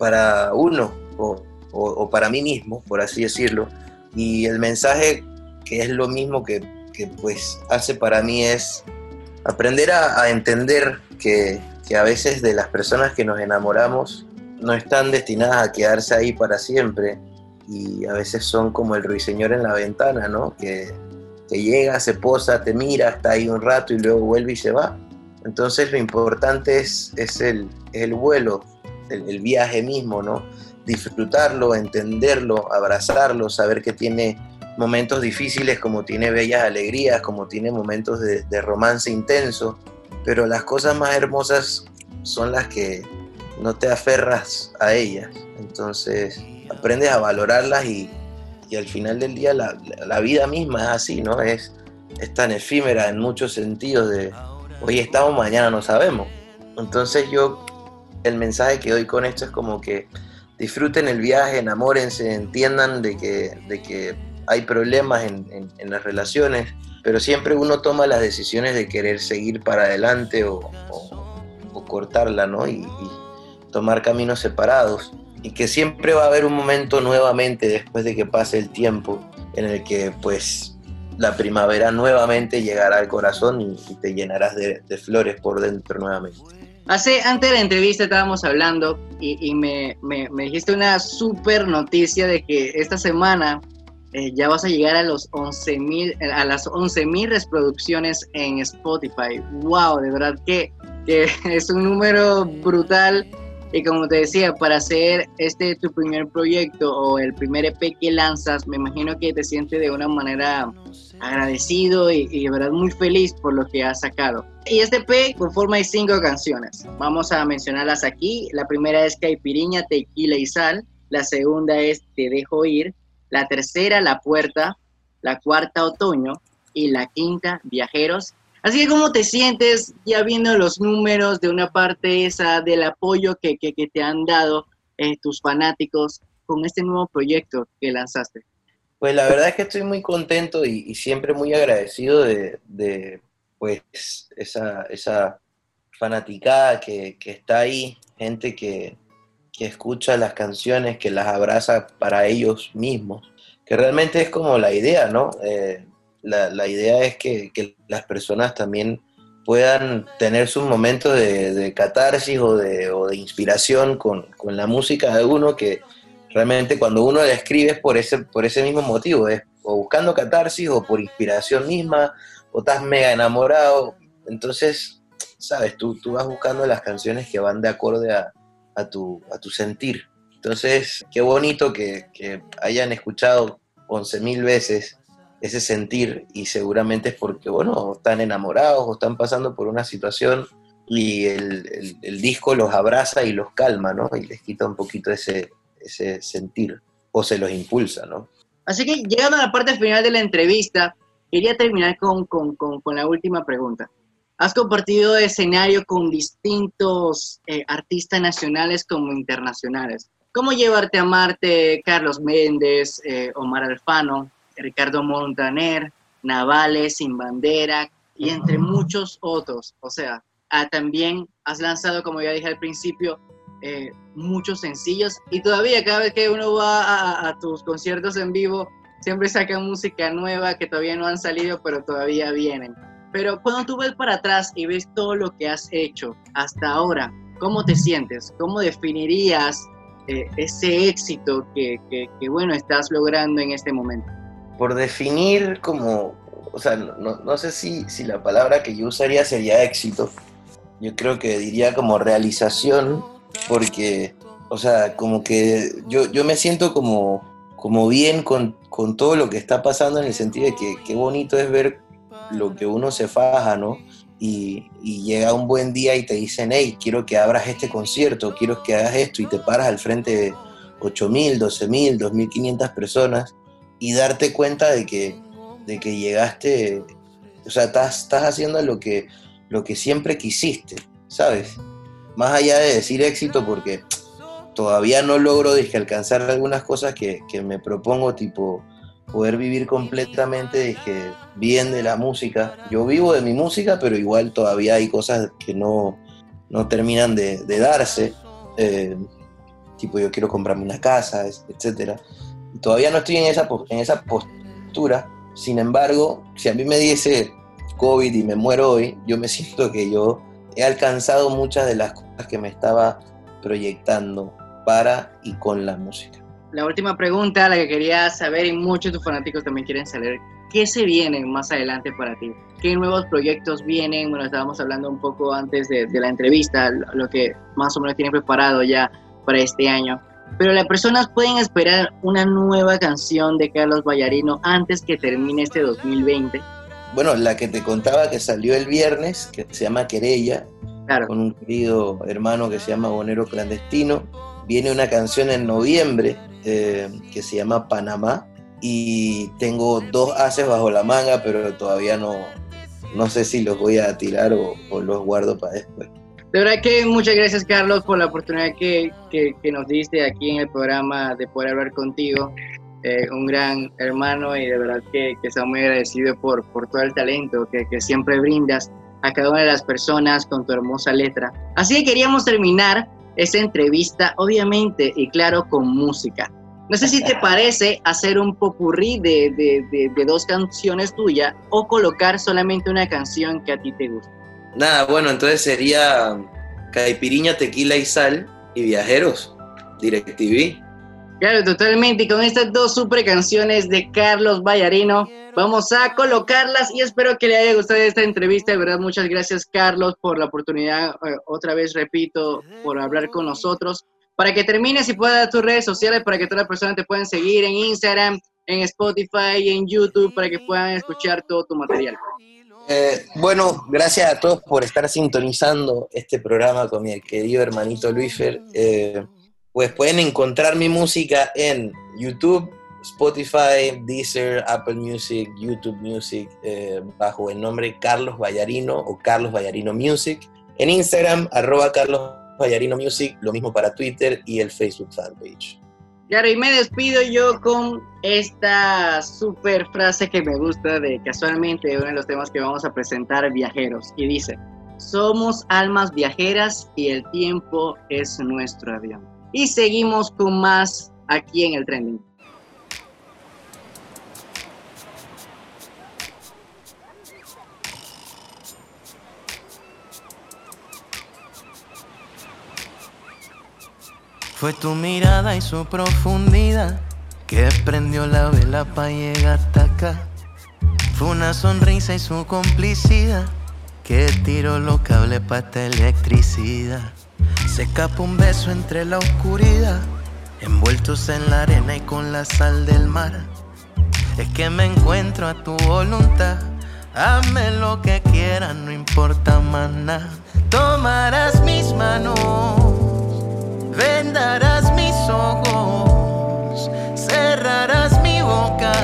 [SPEAKER 20] para uno o, o- o para mí mismo, por así decirlo. Y el mensaje que es lo mismo que, que, pues hace para mí es aprender a, a entender que, que a veces de las personas que nos enamoramos no están destinadas a quedarse ahí para siempre y a veces son como el ruiseñor en la ventana, ¿no? Que, que llega, se posa, te mira, está ahí un rato y luego vuelve y se va. Entonces lo importante es, es el, el vuelo, el, el viaje mismo, ¿no? Disfrutarlo, entenderlo, abrazarlo, saber que tiene momentos difíciles como tiene bellas alegrías, como tiene momentos de, de romance intenso, pero las cosas más hermosas son las que no te aferras a ellas. Entonces aprendes a valorarlas y, y al final del día la, la vida misma es así, ¿no? Es, es tan efímera en muchos sentidos de hoy estamos, mañana no sabemos. Entonces yo, el mensaje que doy con esto es como que disfruten el viaje, enamórense, entiendan de que, de que hay problemas en, las relaciones, pero siempre uno toma las decisiones de querer seguir para adelante o, cortarla, ¿no? Y, tomar caminos separados. Y que siempre va a haber un momento nuevamente después de que pase el tiempo en el que pues la primavera nuevamente llegará al corazón y, te llenarás de flores por dentro nuevamente.
[SPEAKER 21] Hace, antes de la entrevista estábamos hablando y, y me, me- me dijiste una súper noticia de que esta semana eh, ya vas a llegar a los 11.000 a las 11.000 reproducciones en Spotify. Wow, de verdad que, que es un número brutal. Y como te decía, para hacer este tu primer proyecto o el primer EP que lanzas, me imagino que te sientes de una manera agradecido y, de verdad muy feliz por lo que has sacado. Y este EP conforma cinco canciones. Vamos a mencionarlas aquí. La primera es Caipiriña, Tequila y Sal. La segunda es Te dejo ir. La tercera, La Puerta. La cuarta, Otoño. Y la quinta, Viajeros. Así que, ¿cómo te sientes ya viendo los números de una parte esa del apoyo que, que, te han dado eh, tus fanáticos con este nuevo proyecto que lanzaste?
[SPEAKER 20] Pues la verdad es que estoy muy contento y, y siempre muy agradecido de, de, pues esa, esa fanaticada que, que está ahí, gente que, que escucha las canciones, que las abraza para ellos mismos, que realmente es como la idea, ¿no? Eh, la, la idea es que, que las personas también puedan tener sus momentos de, de catarsis o de, o de inspiración con, con la música de uno que realmente cuando uno la escribe es por ese, por ese mismo motivo, es o buscando catarsis o por inspiración misma, o estás mega enamorado. Entonces, sabes, tú, tú vas buscando las canciones que van de acorde a, a tu, a tu sentir. Entonces, qué bonito que, que hayan escuchado 11.000 veces ese sentir y seguramente es porque, bueno, están enamorados o están pasando por una situación y el, el- el disco los abraza y los calma, ¿no? Y les quita un poquito ese, ese sentir o se los impulsa, ¿no?
[SPEAKER 21] Así que llegando a la parte final de la entrevista, quería terminar con, con, con, con la última pregunta. Has compartido escenario con distintos eh, artistas nacionales como internacionales. ¿Cómo llevarte a Marte, Carlos Méndez, eh, Omar Alfano, Ricardo Montaner, Navales, Sin Bandera y entre muchos otros? O sea, ah, también has lanzado, como ya dije al principio, eh, muchos sencillos y todavía cada vez que uno va a, a, tus conciertos en vivo, siempre sacan música nueva que todavía no han salido, pero todavía vienen. Pero cuando tú ves para atrás y ves todo lo que has hecho hasta ahora, ¿cómo te sientes? ¿Cómo definirías eh, ese éxito que, que, que, bueno, estás logrando en este momento?
[SPEAKER 20] Por definir como, o sea, no, no sé si, si la palabra que yo usaría sería éxito. Yo creo que diría como realización, porque, o sea, como que yo, yo me siento como, como bien con, con todo lo que está pasando en el sentido de que qué bonito es ver lo que uno se faja, ¿no? Y, y, llega un buen día y te dicen, hey, quiero que abras este concierto, quiero que hagas esto, y te paras al frente de 8.000, 12.000, 2.500 personas y darte cuenta de que, de que llegaste, o sea, estás, estás haciendo lo que, lo que siempre quisiste, ¿sabes? Más allá de decir éxito, porque todavía no logro dije, alcanzar algunas cosas que, que me propongo, tipo poder vivir completamente dije, bien de la música. Yo vivo de mi música, pero igual todavía hay cosas que no, no terminan de, darse. Eh, tipo, yo quiero comprarme una casa, etc. Todavía no estoy en esa, en esa postura. Sin embargo, si a mí me diese COVID y me muero hoy, yo me siento que yo he alcanzado muchas de las cosas que me estaba proyectando para y con la música
[SPEAKER 21] la última pregunta, la que quería saber y muchos de tus fanáticos también quieren saber, ¿qué se viene más adelante para ti? ¿Qué nuevos proyectos vienen? Bueno, estábamos hablando un poco antes de, de la entrevista, lo que más o menos tiene preparado ya para este año. Pero las personas pueden esperar una nueva canción de Carlos Vallarino antes que termine este 2020.
[SPEAKER 20] Bueno, la que te contaba que salió el viernes, que se llama Querella, claro. con un querido hermano que se llama Bonero Clandestino. Viene una canción en noviembre eh, que se llama Panamá y tengo dos haces bajo la manga, pero todavía no, no sé si los voy a tirar o, o los guardo para después.
[SPEAKER 21] De verdad que muchas gracias Carlos por la oportunidad que, que, que nos diste aquí en el programa de poder hablar contigo. Eh, un gran hermano y de verdad que, que estamos muy agradecidos por, por todo el talento que, que siempre brindas a cada una de las personas con tu hermosa letra. Así que queríamos terminar esta entrevista, obviamente y claro, con música. No sé si te parece hacer un popurrí de, de, de, de dos canciones tuyas o colocar solamente una canción que a ti te guste.
[SPEAKER 20] Nada, bueno, entonces sería Caipiriña, Tequila y Sal y Viajeros, DirecTV.
[SPEAKER 21] Claro, totalmente. Y con estas dos super canciones de Carlos Vallarino, vamos a colocarlas y espero que le haya gustado esta entrevista. De verdad, muchas gracias, Carlos, por la oportunidad, eh, otra vez repito, por hablar con nosotros. Para que termines y puedas dar tus redes sociales, para que todas las personas te puedan seguir en Instagram, en Spotify, en YouTube, para que puedan escuchar todo tu material.
[SPEAKER 20] Eh, bueno, gracias a todos por estar sintonizando este programa con mi querido hermanito Luifer. Eh, pues pueden encontrar mi música en YouTube, Spotify, Deezer, Apple Music, YouTube Music, eh, bajo el nombre Carlos Vallarino o Carlos Vallarino Music. En Instagram, arroba Carlos Vallarino Music, lo mismo para Twitter y el Facebook fanpage.
[SPEAKER 21] Claro, y me despido yo con esta super frase que me gusta de casualmente uno de los temas que vamos a presentar, Viajeros, y dice, somos almas viajeras y el tiempo es nuestro avión. Y seguimos con más aquí en el trending.
[SPEAKER 9] Fue tu mirada y su profundidad que prendió la vela para llegar hasta acá. Fue una sonrisa y su complicidad que tiró los cables para esta electricidad. Se escapa un beso entre la oscuridad, envueltos en la arena y con la sal del mar. Es que me encuentro a tu voluntad. Hazme lo que quieras, no importa más nada. Tomarás mis manos, vendarás mis ojos, cerrarás mi boca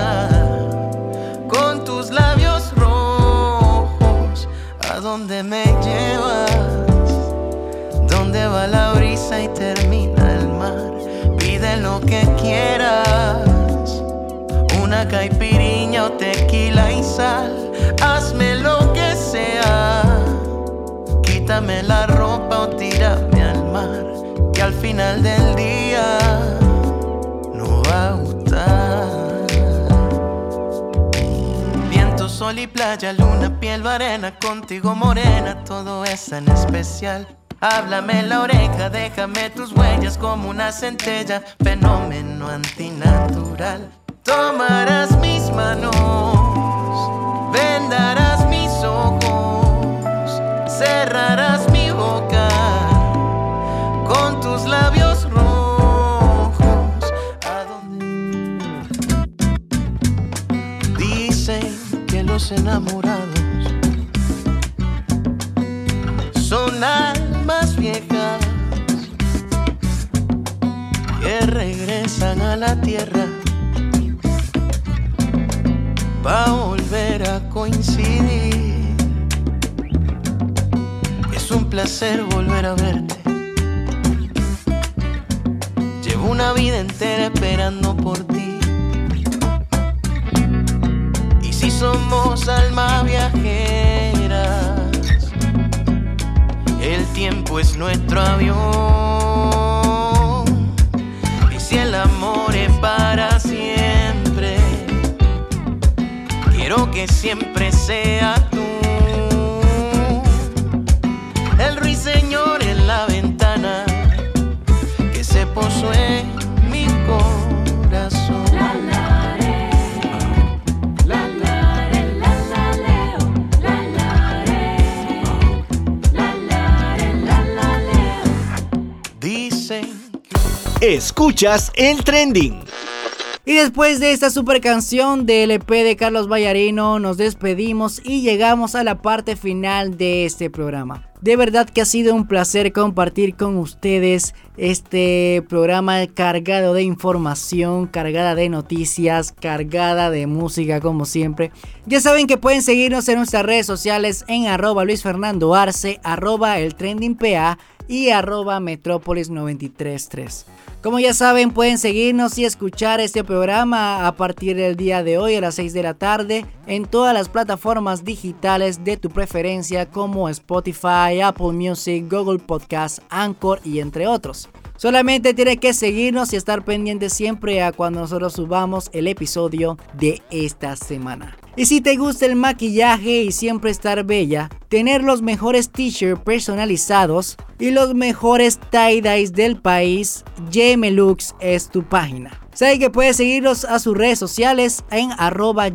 [SPEAKER 9] con tus labios rojos. ¿A dónde me llevas? ¿Dónde va la brisa y termina el mar? Pide lo que quieras, una caipiriña o tequila y sal. Hazme lo que sea, quítame la ropa final del día no va a gustar. Viento, sol y playa, luna, piel, arena, contigo morena, todo es tan especial. Háblame la oreja, déjame tus huellas como una centella, fenómeno antinatural. Tomarás mis manos, vendarás mis ojos, cerrarás mi enamorados son almas viejas que regresan a la tierra va a volver a coincidir. Es un placer volver a verte. Llevo una vida entera esperando por ti. Y somos almas viajeras, el tiempo es nuestro avión. Y si el amor es para siempre, quiero que siempre sea tú. El ruiseñor en la ventana que se posó
[SPEAKER 1] Escuchas el trending.
[SPEAKER 2] Y después de esta super canción del EP de Carlos Vallarino, nos despedimos y llegamos a la parte final de este programa. De verdad que ha sido un placer compartir con ustedes este programa cargado de información, cargada de noticias, cargada de música como siempre. Ya saben que pueden seguirnos en nuestras redes sociales en arroba Luis Fernando Arce, arroba el trending y arroba Metrópolis 933. Como ya saben, pueden seguirnos y escuchar este programa a partir del día de hoy a las 6 de la tarde en todas las plataformas digitales de tu preferencia como Spotify, Apple Music, Google Podcast, Anchor y entre otros. Solamente tienes que seguirnos y estar pendiente siempre a cuando nosotros subamos el episodio de esta semana. Y si te gusta el maquillaje y siempre estar bella, tener los mejores t-shirts personalizados y los mejores tie-dyes del país, Lux es tu página. Sabe que puedes seguirlos a sus redes sociales en arroba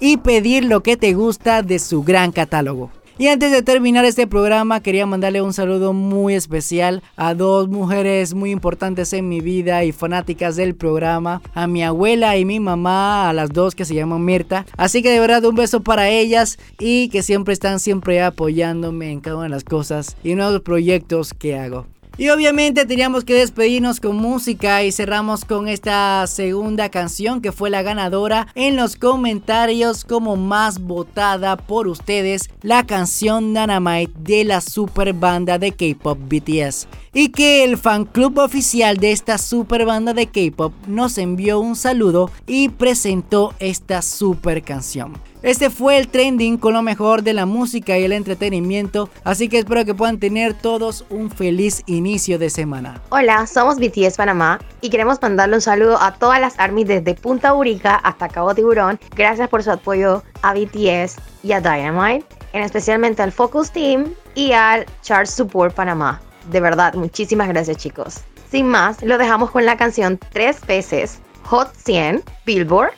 [SPEAKER 2] y pedir lo que te gusta de su gran catálogo. Y antes de terminar este programa, quería mandarle un saludo muy especial a dos mujeres muy importantes en mi vida y fanáticas del programa, a mi abuela y mi mamá, a las dos que se llaman Mirta. Así que de verdad un beso para ellas y que siempre están siempre apoyándome en cada una de las cosas y nuevos proyectos que hago. Y obviamente teníamos que despedirnos con música y cerramos con esta segunda canción que fue la ganadora en los comentarios como más votada por ustedes, la canción Dynamite de la super banda de K-pop BTS. Y que el fan club oficial de esta super banda de K-pop nos envió un saludo y presentó esta super canción. Este fue el trending con lo mejor de la música y el entretenimiento, así que espero que puedan tener todos un feliz inicio de semana.
[SPEAKER 22] Hola, somos BTS Panamá y queremos mandarle un saludo a todas las armies desde Punta Urica hasta Cabo Tiburón. Gracias por su apoyo a BTS y a Dynamite, en especialmente al Focus Team y al Charge Support Panamá. De verdad, muchísimas gracias chicos. Sin más, lo dejamos con la canción tres veces Hot 100 Billboard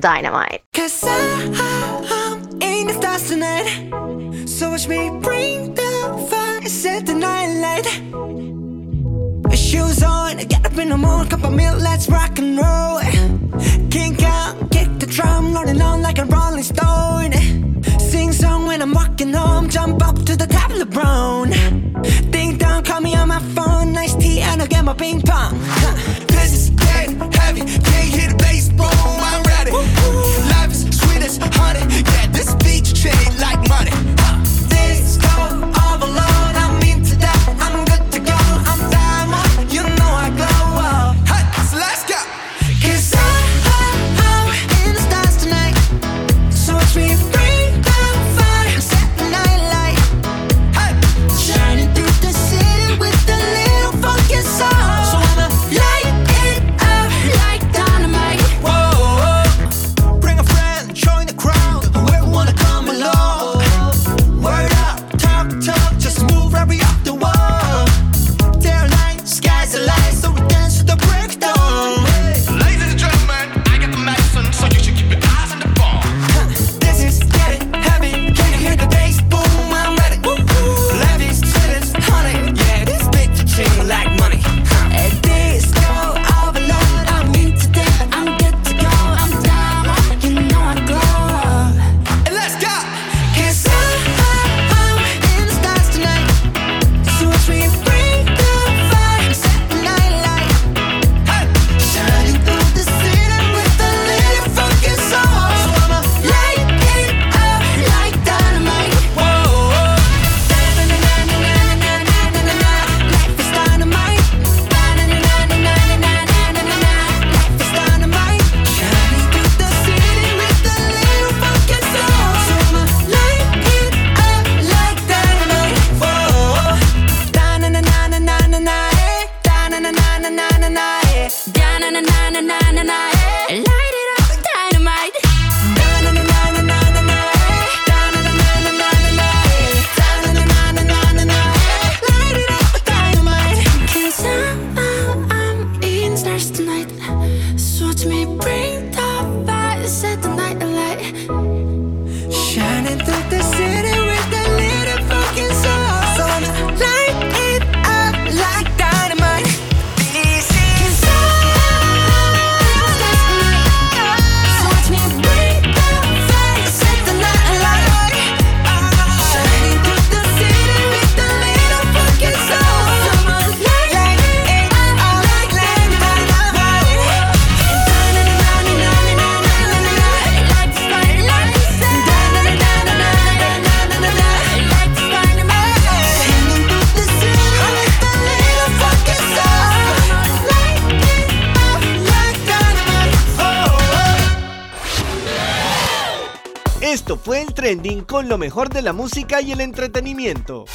[SPEAKER 22] Dynamite.
[SPEAKER 23] Cause I, I'm in the stars tonight. So watch me bring the fire set the night light. Shoes on, get up in the morning, cup of milk, let's rock and roll. Kink out, kick the drum, rolling on like a rolling stone. Sing song when I'm walking home, jump up to the top of the brown. Ding dong, call me on my phone, nice tea, and I'll get my ping pong. Huh. This is getting heavy, can't hear the bass boom, I'm ready. Life is sweet as honey, yeah, this beach chain like money. This go
[SPEAKER 1] con lo mejor de la música y el entretenimiento.